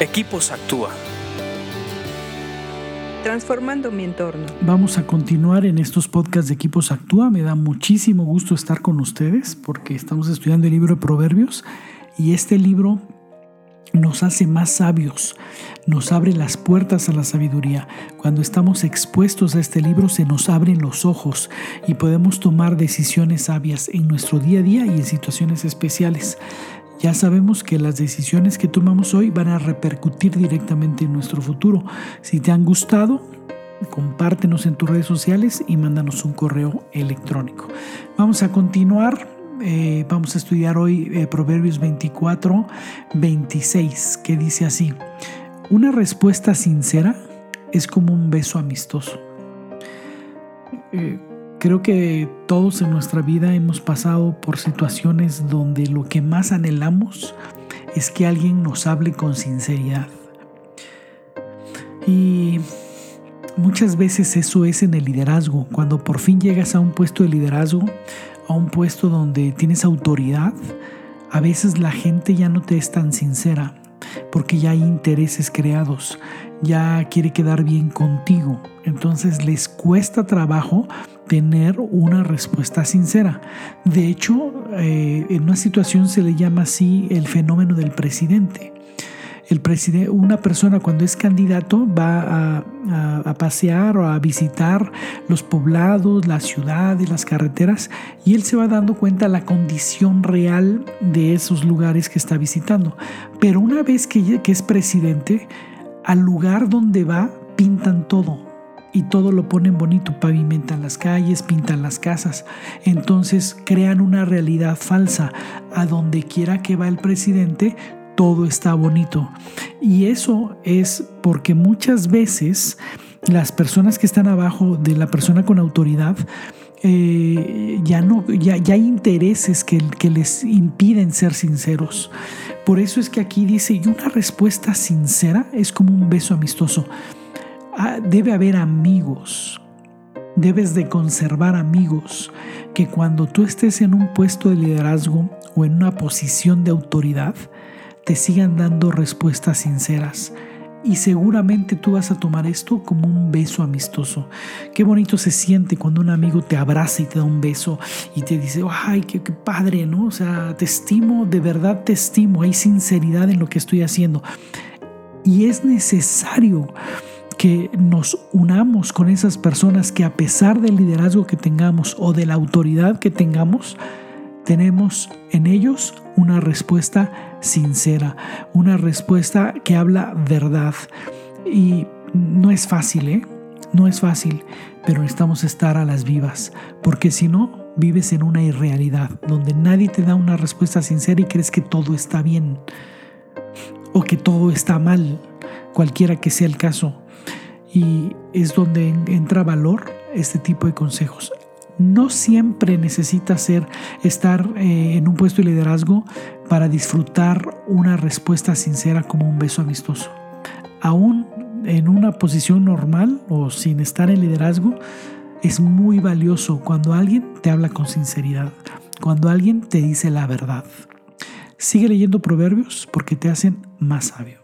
Equipos Actúa. Transformando mi entorno. Vamos a continuar en estos podcasts de Equipos Actúa. Me da muchísimo gusto estar con ustedes porque estamos estudiando el libro de Proverbios y este libro nos hace más sabios, nos abre las puertas a la sabiduría. Cuando estamos expuestos a este libro se nos abren los ojos y podemos tomar decisiones sabias en nuestro día a día y en situaciones especiales. Ya sabemos que las decisiones que tomamos hoy van a repercutir directamente en nuestro futuro. Si te han gustado, compártenos en tus redes sociales y mándanos un correo electrónico. Vamos a continuar. Eh, vamos a estudiar hoy eh, Proverbios 24, 26, que dice así. Una respuesta sincera es como un beso amistoso. Eh, Creo que todos en nuestra vida hemos pasado por situaciones donde lo que más anhelamos es que alguien nos hable con sinceridad. Y muchas veces eso es en el liderazgo. Cuando por fin llegas a un puesto de liderazgo, a un puesto donde tienes autoridad, a veces la gente ya no te es tan sincera porque ya hay intereses creados, ya quiere quedar bien contigo. Entonces les cuesta trabajo tener una respuesta sincera. De hecho, eh, en una situación se le llama así el fenómeno del presidente. El presidente, una persona cuando es candidato va a, pasear o a visitar los poblados, las ciudades, las carreteras y él se va dando cuenta la condición real de esos lugares que está visitando. Pero una vez que es presidente, al lugar donde va pintan todo, y todo lo ponen bonito, pavimentan las calles, pintan las casas. Entonces crean una realidad falsa. A donde quiera que va el presidente, todo está bonito. Y eso es porque muchas veces las personas que están abajo de la persona con autoridad, eh, ya no, ya, ya, hay intereses que, que les impiden ser sinceros. Por eso es que aquí dice, y una respuesta sincera es como un beso amistoso. Ah, debe haber amigos. Debes de conservar amigos que cuando tú estés en un puesto de liderazgo o en una posición de autoridad, te sigan dando respuestas sinceras. Y seguramente tú vas a tomar esto como un beso amistoso. Qué bonito se siente cuando un amigo te abraza y te da un beso y te dice, ay, qué, qué padre, ¿no? O sea, te estimo, de verdad te estimo, hay sinceridad en lo que estoy haciendo. Y es necesario que nos unamos con esas personas que a pesar del liderazgo que tengamos o de la autoridad que tengamos, tenemos en ellos una respuesta sincera, una respuesta que habla verdad. Y no es fácil, ¿eh? No es fácil, pero necesitamos estar a las vivas, porque si no, vives en una irrealidad, donde nadie te da una respuesta sincera y crees que todo está bien o que todo está mal, cualquiera que sea el caso y es donde entra valor este tipo de consejos. No siempre necesitas ser, estar eh, en un puesto de liderazgo para disfrutar una respuesta sincera como un beso amistoso. Aún en una posición normal o sin estar en liderazgo, es muy valioso cuando alguien te habla con sinceridad, cuando alguien te dice la verdad. Sigue leyendo proverbios porque te hacen más sabio.